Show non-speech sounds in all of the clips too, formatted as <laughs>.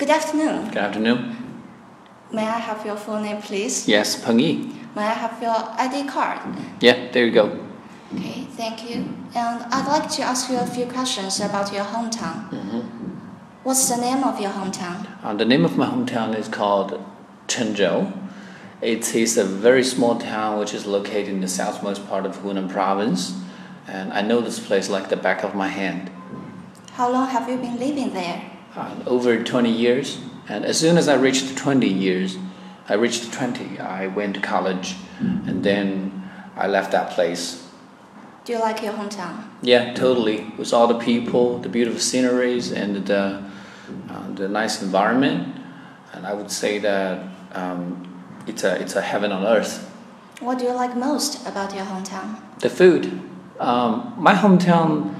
Good afternoon. Good afternoon. May I have your full name, please? Yes, Peng Yi. May I have your ID card? Yeah, there you go. Okay, thank you. And I'd like to ask you a few questions about your hometown. What's the name of your hometown? Uh, the name of my hometown is called Chenzhou. It is a very small town which is located in the southmost part of Hunan province. And I know this place like the back of my hand. How long have you been living there? Uh, over 20 years. And as soon as I reached 20 years, I reached 20, I went to college and then I left that place. Do you like your hometown? Yeah, totally. With all the people, the beautiful sceneries, and the, uh, the nice environment. And I would say that um, it's, a, it's a heaven on earth. What do you like most about your hometown? The food. Um, my hometown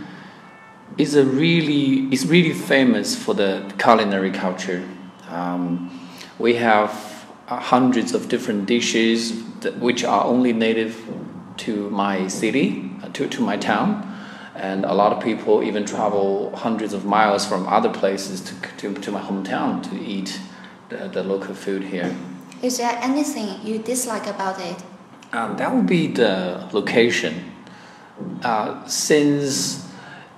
is a really is really famous for the culinary culture. Um, we have uh, hundreds of different dishes that, which are only native to my city, uh, to, to my town, and a lot of people even travel hundreds of miles from other places to, to, to my hometown to eat the, the local food here. Is there anything you dislike about it? Um, that would be the location. Uh, since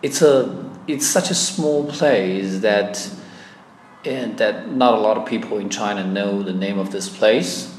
it's a it's such a small place that and that not a lot of people in China know the name of this place,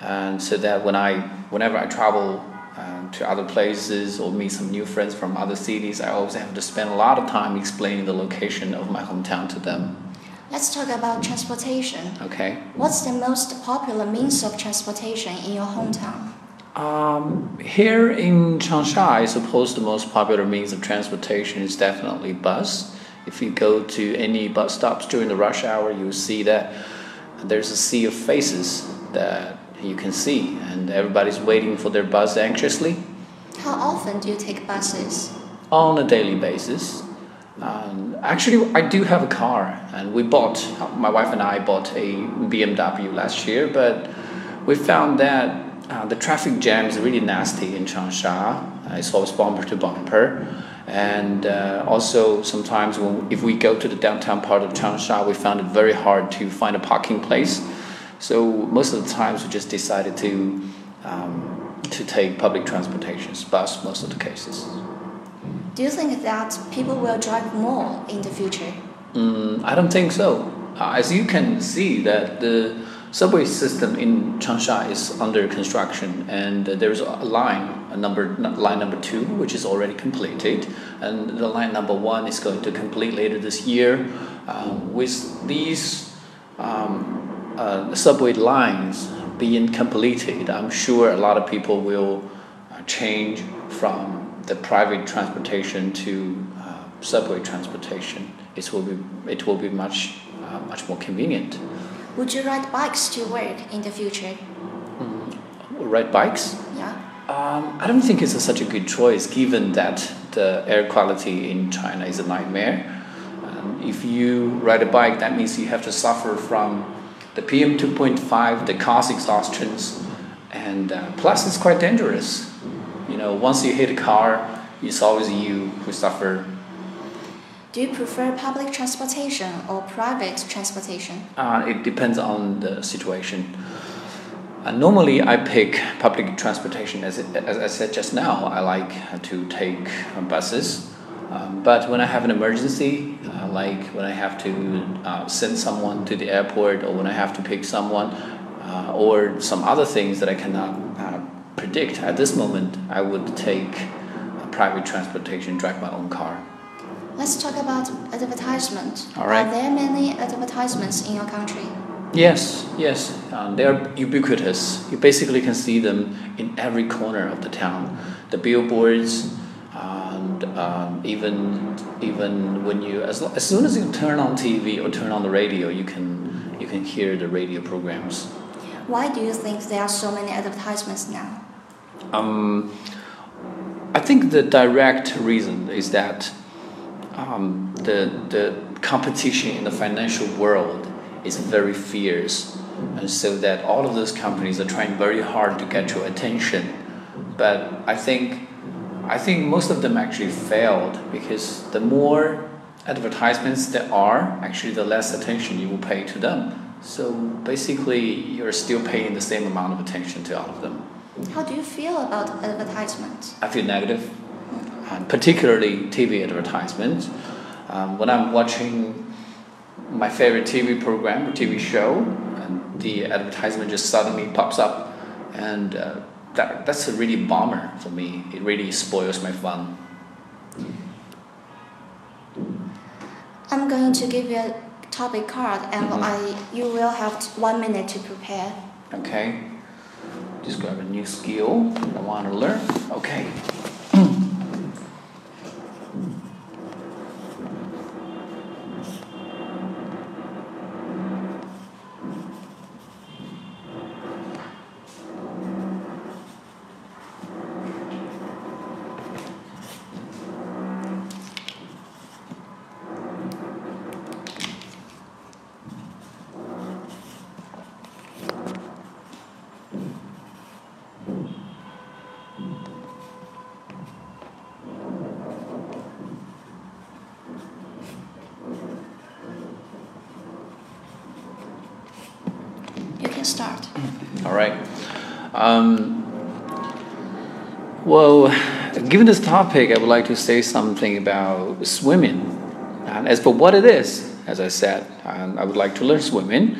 and so that when I whenever I travel um, to other places or meet some new friends from other cities, I always have to spend a lot of time explaining the location of my hometown to them. Let's talk about transportation. Okay. What's the most popular means of transportation in your hometown? Um, here in Changsha, I suppose the most popular means of transportation is definitely bus. If you go to any bus stops during the rush hour, you'll see that there's a sea of faces that you can see, and everybody's waiting for their bus anxiously How often do you take buses? on a daily basis. Um, actually, I do have a car, and we bought, my wife and I bought a BMW last year, but we found that uh, the traffic jam is really nasty in Changsha. Uh, it's always bumper to bumper. And uh, also, sometimes when, if we go to the downtown part of Changsha, we found it very hard to find a parking place. So, most of the times, we just decided to, um, to take public transportation, bus, most of the cases. Do you think that people will drive more in the future? Mm, I don't think so. Uh, as you can see, that the subway system in Changsha is under construction, and uh, there's a line, a number line number two, which is already completed, and the line number one is going to complete later this year. Um, with these um, uh, subway lines being completed, I'm sure a lot of people will uh, change from the private transportation to uh, subway transportation. It will be it will be much uh, much more convenient. Would you ride bikes to work in the future? Ride bikes? Yeah. Um, I don't think it's a, such a good choice given that the air quality in China is a nightmare. Um, if you ride a bike, that means you have to suffer from the PM 2.5, the cars exhaustions, and uh, plus it's quite dangerous. You know, once you hit a car, it's always you who suffer. Do you prefer public transportation or private transportation? Uh, it depends on the situation. Uh, normally, I pick public transportation. As, as I said just now, I like to take buses. Um, but when I have an emergency, uh, like when I have to uh, send someone to the airport, or when I have to pick someone, uh, or some other things that I cannot uh, predict at this moment, I would take private transportation, drive my own car. Let's talk about advertisement. All right. Are there many advertisements in your country? Yes, yes, um, they're ubiquitous. You basically can see them in every corner of the town. The billboards, and um, even even when you as, as soon as you turn on TV or turn on the radio, you can you can hear the radio programs. Why do you think there are so many advertisements now? Um, I think the direct reason is that um, the the competition in the financial world is very fierce, and so that all of those companies are trying very hard to get your attention. But I think I think most of them actually failed because the more advertisements there are, actually, the less attention you will pay to them. So basically, you're still paying the same amount of attention to all of them. How do you feel about advertisements? I feel negative, and particularly TV advertisements. Um, when I'm watching my favorite TV program or TV show, and the advertisement just suddenly pops up, and uh, that, that's a really bummer for me. It really spoils my fun. I'm going to give you a topic card, and Mhm. I you will have one minute to prepare. Okay. Just grab a new skill I want to learn. Okay. Can start. All right. Um, well, given this topic, I would like to say something about swimming. And as for what it is, as I said, um, I would like to learn swimming.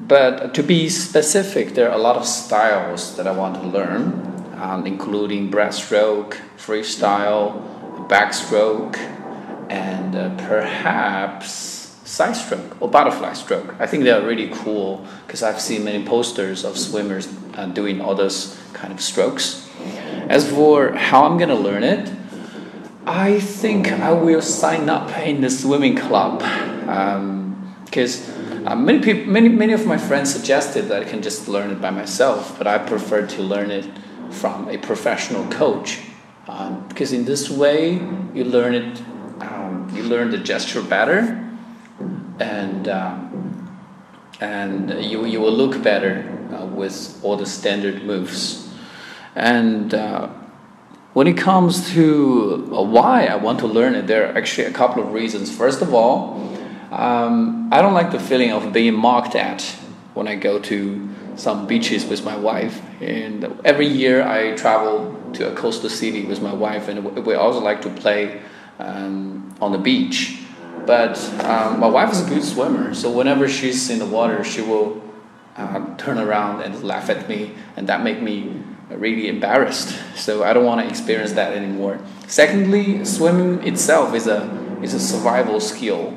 But to be specific, there are a lot of styles that I want to learn, um, including breaststroke, freestyle, backstroke, and uh, perhaps side stroke or butterfly stroke. I think they are really cool because I've seen many posters of swimmers uh, doing all those kind of strokes. As for how I'm gonna learn it, I think I will sign up in the swimming club because uh, many people, many many of my friends suggested that I can just learn it by myself, but I prefer to learn it from a professional coach um, because in this way you learn it, um, you learn the gesture better, and um, and you you will look better uh, with all the standard moves, and. Uh, when it comes to uh, why I want to learn it, there are actually a couple of reasons. First of all, um, I don't like the feeling of being mocked at when I go to some beaches with my wife. And every year I travel to a coastal city with my wife, and we also like to play um, on the beach. But um, my wife is a good swimmer, so whenever she's in the water, she will uh, turn around and laugh at me, and that make me really embarrassed. So I don't want to experience that anymore. Secondly, swimming itself is a is a survival skill,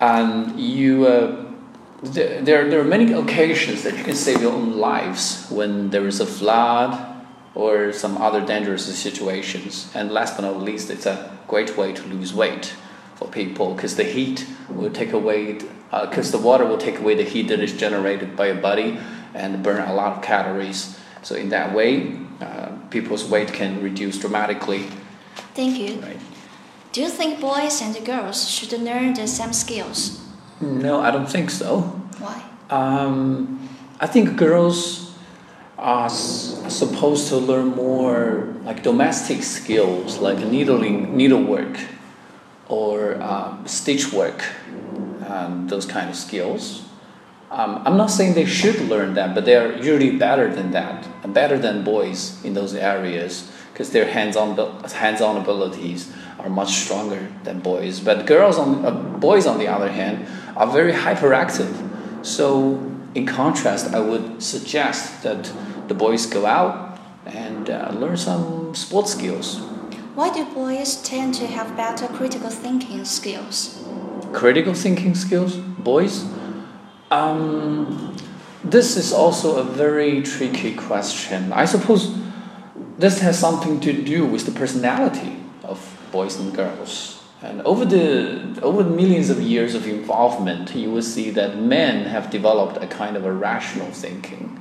and you. Uh, there, there, there are many occasions that you can save your own lives when there is a flood or some other dangerous situations. And last but not least, it's a great way to lose weight for people because the heat will take away, because uh, the water will take away the heat that is generated by your body and burn a lot of calories. So in that way, uh, people's weight can reduce dramatically. Thank you. Right? Do you think boys and girls should learn the same skills? No, I don't think so. Why? Um, I think girls are s- supposed to learn more like domestic skills, like needling, needlework, or um, stitch work, um, those kind of skills. Um, I'm not saying they should learn that, but they are usually better than that, and better than boys in those areas, because their hands-on hands-on abilities are much stronger than boys. But girls, on uh, boys, on the other hand, are very hyperactive. So, in contrast, I would suggest that the boys go out and uh, learn some sports skills. Why do boys tend to have better critical thinking skills? Critical thinking skills, boys. Um, this is also a very tricky question. I suppose this has something to do with the personality of boys and girls. And over the over the millions of years of involvement, you will see that men have developed a kind of a rational thinking,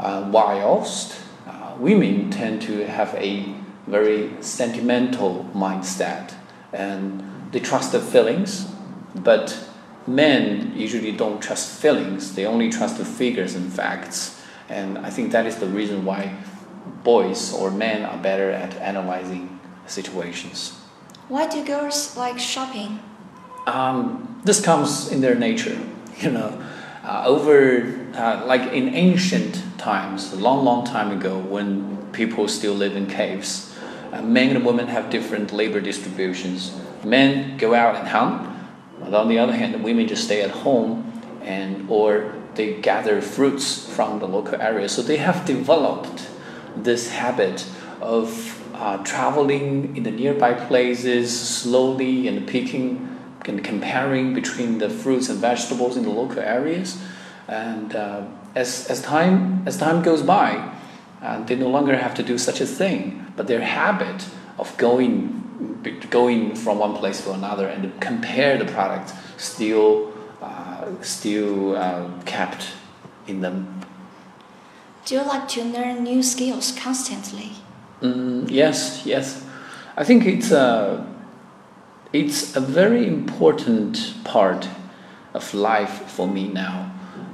uh, whilst uh, women tend to have a very sentimental mindset, and they trust their feelings, but men usually don't trust feelings; they only trust the figures and facts. And I think that is the reason why boys or men are better at analyzing situations. Why do girls like shopping? um, this comes in their nature, <laughs> you know. Uh, over, uh, like in ancient times, a long, long time ago, when people still live in caves, men and women have different labor distributions. Men go out and hunt, but on the other hand, women just stay at home and or they gather fruits from the local area. So they have developed this habit of uh, traveling in the nearby places slowly and picking and comparing between the fruits and vegetables in the local areas. And uh, as, as, time, as time goes by, uh, they no longer have to do such a thing, but their habit of going, going from one place to another and compare the product still, uh, still uh, kept in them. Do you like to learn new skills constantly? Mm, yes, yes. I think it's a, it's a very important part of life for me now.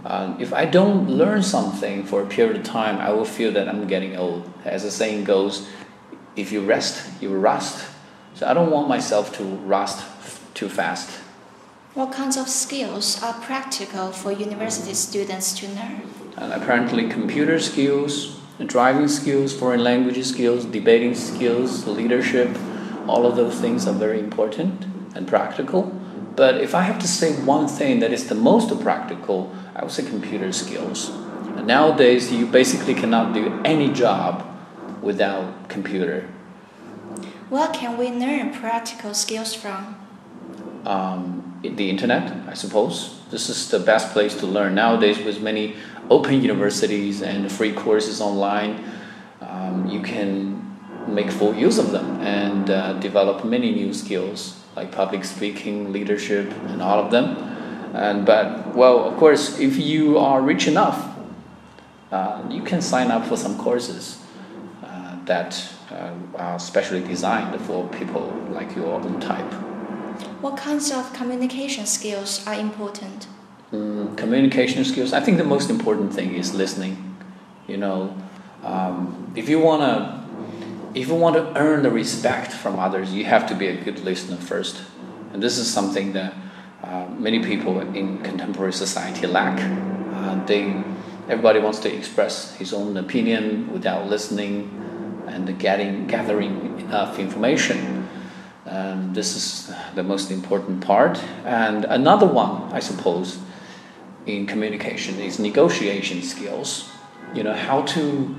Uh, if I don't learn something for a period of time, I will feel that I'm getting old. As the saying goes, if you rest, you rust. So I don't want myself to rust too fast. What kinds of skills are practical for university students to learn? And apparently, computer skills, driving skills, foreign language skills, debating skills, leadership, all of those things are very important and practical. But if I have to say one thing that is the most practical, I would say computer skills. And nowadays, you basically cannot do any job without computer. Where can we learn practical skills from? Um, the internet, I suppose. This is the best place to learn nowadays with many open universities and free courses online. Um, you can make full use of them and uh, develop many new skills like public speaking, leadership, and all of them. And but well, of course, if you are rich enough, uh, you can sign up for some courses uh, that uh, are specially designed for people like your own type. What kinds of communication skills are important? Mm, communication skills. I think the most important thing is listening. You know, um, if you wanna, if you want to earn the respect from others, you have to be a good listener first, and this is something that many people in contemporary society lack. Uh, they, everybody wants to express his own opinion without listening and getting gathering enough information. Um, this is the most important part. And another one, I suppose, in communication is negotiation skills. You know how to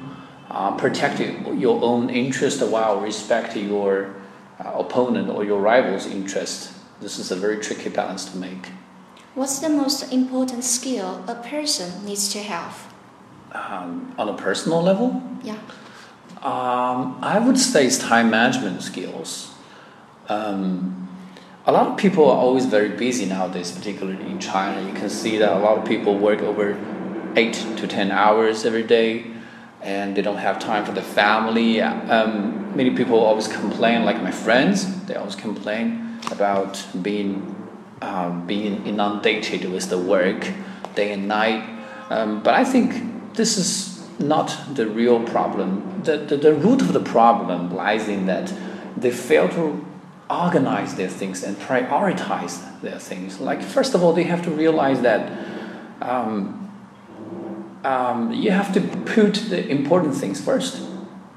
uh, protect your own interest while respect your uh, opponent or your rival's interest. This is a very tricky balance to make. What's the most important skill a person needs to have? Um, on a personal level? Yeah. Um, I would say it's time management skills. Um, a lot of people are always very busy nowadays, particularly in China. You can see that a lot of people work over eight to ten hours every day, and they don't have time for the family. Um, many people always complain, like my friends, they always complain about being um, being inundated with the work day and night. Um, but I think this is not the real problem. The, the, the root of the problem lies in that they fail to organize their things and prioritize their things. Like, first of all, they have to realize that um, um, you have to put the important things first,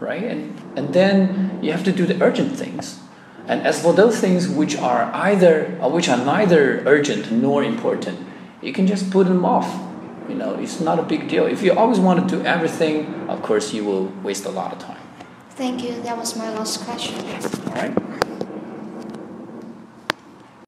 right? And, and then you have to do the urgent things. And as for those things which are either uh, which are neither urgent nor important, you can just put them off. You know, it's not a big deal. If you always want to do everything, of course, you will waste a lot of time. Thank you. That was my last question.